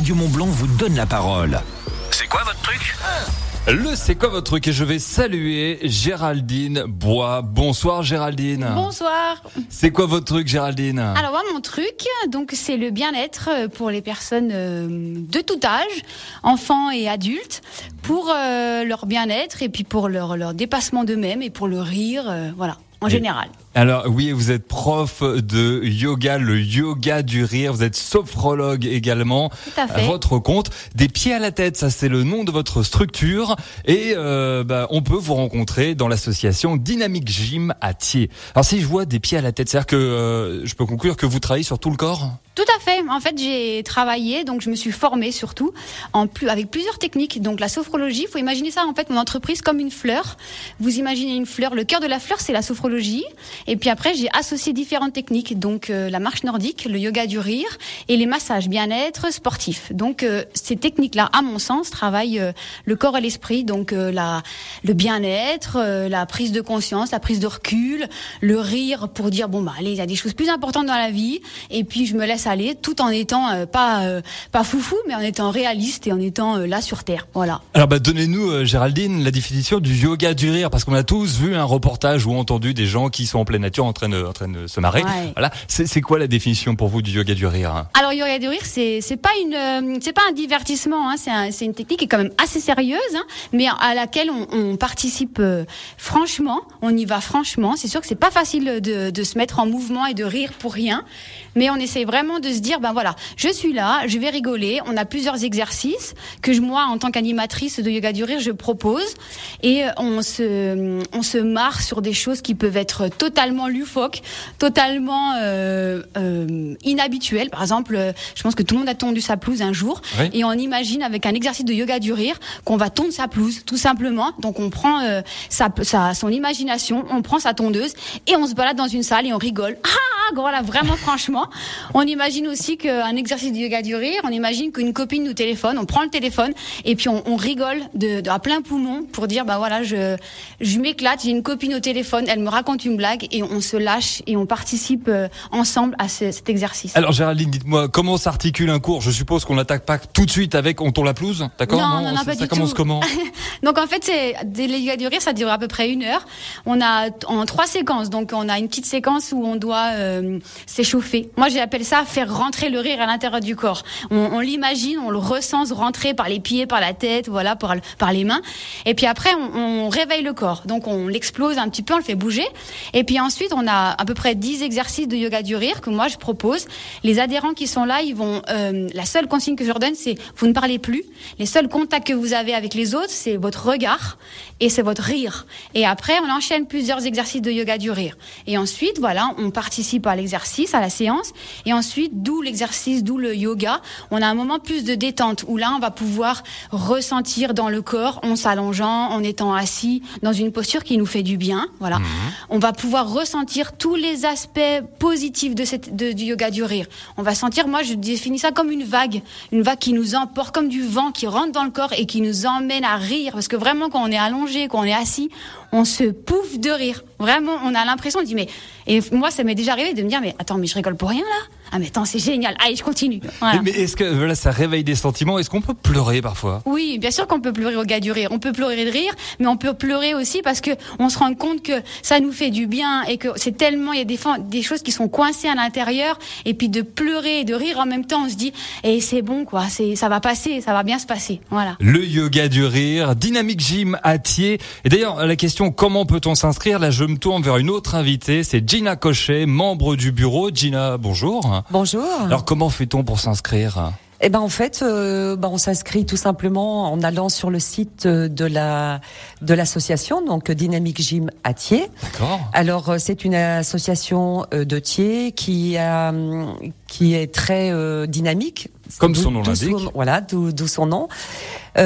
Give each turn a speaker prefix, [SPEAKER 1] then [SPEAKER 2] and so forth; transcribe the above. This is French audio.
[SPEAKER 1] Radio Montblanc vous donne la parole.
[SPEAKER 2] C'est quoi votre truc?
[SPEAKER 3] Le c'est quoi votre truc et je vais saluer Géraldine Bois. Bonsoir Géraldine.
[SPEAKER 4] Bonsoir.
[SPEAKER 3] C'est quoi votre truc Géraldine?
[SPEAKER 4] Alors moi mon truc, donc c'est le bien-être euh, pour les personnes euh, de tout âge, enfants et adultes, pour euh, leur bien-être et puis pour leur, leur dépassement d'eux-mêmes et pour le rire, euh, voilà, en
[SPEAKER 3] Et-
[SPEAKER 4] général.
[SPEAKER 3] Alors oui, vous êtes prof de yoga, le yoga du rire. Vous êtes sophrologue également.
[SPEAKER 4] Tout à fait.
[SPEAKER 3] votre compte, des pieds à la tête, ça c'est le nom de votre structure. Et euh, bah, on peut vous rencontrer dans l'association Dynamique Gym à Thiers. Alors si je vois des pieds à la tête, c'est-à-dire que euh, je peux conclure que vous travaillez sur tout le corps?
[SPEAKER 4] Tout à fait. En fait, j'ai travaillé, donc je me suis formée surtout en plus avec plusieurs techniques. Donc la sophrologie, faut imaginer ça en fait mon entreprise comme une fleur. Vous imaginez une fleur, le cœur de la fleur c'est la sophrologie. Et puis après, j'ai associé différentes techniques, donc euh, la marche nordique, le yoga du rire et les massages bien-être sportifs. Donc euh, ces techniques-là, à mon sens, travaillent euh, le corps et l'esprit, donc euh, la le bien-être, euh, la prise de conscience, la prise de recul, le rire pour dire bon bah allez, il y a des choses plus importantes dans la vie et puis je me laisse aller tout en étant euh, pas pas foufou mais en étant réaliste et en étant là sur terre. Voilà.
[SPEAKER 3] Alors bah donnez-nous Géraldine la définition du yoga du rire parce qu'on a tous vu un reportage ou entendu des gens qui sont en pleine nature en train de, en train de se marrer.
[SPEAKER 4] Ouais.
[SPEAKER 3] Voilà, c'est quoi la définition pour vous du yoga du rire hein?
[SPEAKER 4] Alors yoga du rire, c'est c'est pas une euh, c'est pas un divertissement, hein, c'est un- c'est une technique qui est quand même assez sérieuse, hein, mais à laquelle on, on participe euh, franchement, on y va franchement. C'est sûr que c'est pas facile de, de se mettre en mouvement et de rire pour rien, mais on essaie vraiment de se dire ben voilà, je suis là, je vais rigoler. On a plusieurs exercices que je, moi en tant qu'animatrice de yoga du rire, je propose et euh, on se on se marre sur des choses qui peuvent être totalement loufoques, totalement euh, euh, inhabituelles. Par exemple, euh, je pense que tout le monde a tondu sa pelouse un jour
[SPEAKER 3] Oui.
[SPEAKER 4] et on imagine avec un exercice de yoga du rire qu'on va tondre sa pelouse, tout simplement. Donc on prend euh, sa, sa son imagination, on prend sa tondeuse et on se balade dans une salle et on rigole. Ah voilà, vraiment franchement. On imagine aussi qu'un exercice de yoga du rire, on imagine qu'une copine nous téléphone, on prend le téléphone et puis on, on rigole de, de- à plein poumon pour dire bah voilà, je je m'éclate, j'ai une copine au téléphone, elle me raconte une blague et on se lâche et on participe euh, ensemble à ce- cet exercice.
[SPEAKER 3] Alors Géraldine, dites-moi comment s'articule un cours? Je suppose qu'on n'attaque pas tout de suite avec on tourne la pelouse, d'accord?
[SPEAKER 4] Non, non, non,
[SPEAKER 3] ça,
[SPEAKER 4] pas
[SPEAKER 3] ça
[SPEAKER 4] du
[SPEAKER 3] commence
[SPEAKER 4] tout.
[SPEAKER 3] comment?
[SPEAKER 4] Donc en fait, c'est des yoga du rire, ça dure à peu près une heure. On a en trois séquences, donc on a une petite séquence où on doit euh, s'échauffer. Moi, j'appelle ça faire rentrer le rire à l'intérieur du corps. On, l'imagine, on le ressent se rentrer par les pieds, par la tête, voilà, par, le- par les mains. Et puis après, on, on réveille le corps. Donc on l'explose un petit peu, on le fait bouger. Et puis ensuite, on a à peu près 10 exercices de yoga du rire que moi je propose. Les adhérents qui sont là, ils vont. euh, la seule consigne que je leur donne, c'est vous ne parlez plus. Les seuls contacts que vous avez avec les autres, c'est votre regard et c'est votre rire. Et après, on enchaîne plusieurs exercices de yoga du rire. Et ensuite, voilà, on participe à l'exercice, à la séance. Et ensuite, d'où l'exercice, d'où le yoga, on a un moment plus de détente où là, on va pouvoir ressentir dans le corps, en s'allongeant, en étant assis, dans une posture qui nous fait du bien. Voilà. On va pouvoir ressentir tous les aspects positifs de cette, de- du yoga du rire. On va sentir, moi, je définis ça comme une vague, une vague qui nous emporte comme du vent, qui rentre dans le corps et qui nous emmène à rire. Parce que vraiment, quand on est allongé, quand on est assis, on se pouffe de rire. Vraiment, on a l'impression de dire, mais, et moi, ça m'est déjà arrivé de me dire, mais attends, mais je rigole pour rien, là? Ah, mais attends, c'est génial. Allez, je continue. Voilà.
[SPEAKER 3] Mais est-ce que voilà, ça réveille des sentiments? Est-ce qu'on peut pleurer parfois?
[SPEAKER 4] Oui, bien sûr qu'on peut pleurer au gars du rire. On peut pleurer de rire, mais on peut pleurer aussi parce que on se rend compte que ça nous fait du bien et que c'est tellement il y a des des choses qui sont coincées à l'intérieur et puis de pleurer et de rire en même temps, on se dit et c'est bon quoi, c'est ça va passer, ça va bien se passer. Voilà.
[SPEAKER 3] Le yoga du rire, Dynamique Gym à Thiers. Et d'ailleurs, la question comment peut-on s'inscrire? Là, je me tourne vers une autre invitée, c'est Gina Cochet, membre du bureau. Gina, bonjour.
[SPEAKER 5] Bonjour.
[SPEAKER 3] Alors, comment fait-on pour s'inscrire?
[SPEAKER 5] Eh ben en fait, euh, ben, on s'inscrit tout simplement en allant sur le site euh, de la de l'association, donc Dynamique Gym à Thiers.
[SPEAKER 3] D'accord.
[SPEAKER 5] Alors euh, c'est une association euh, de Thiers qui a, qui est très euh, dynamique.
[SPEAKER 3] Comme son nom l'indique.
[SPEAKER 5] Voilà, d'où d'où son nom.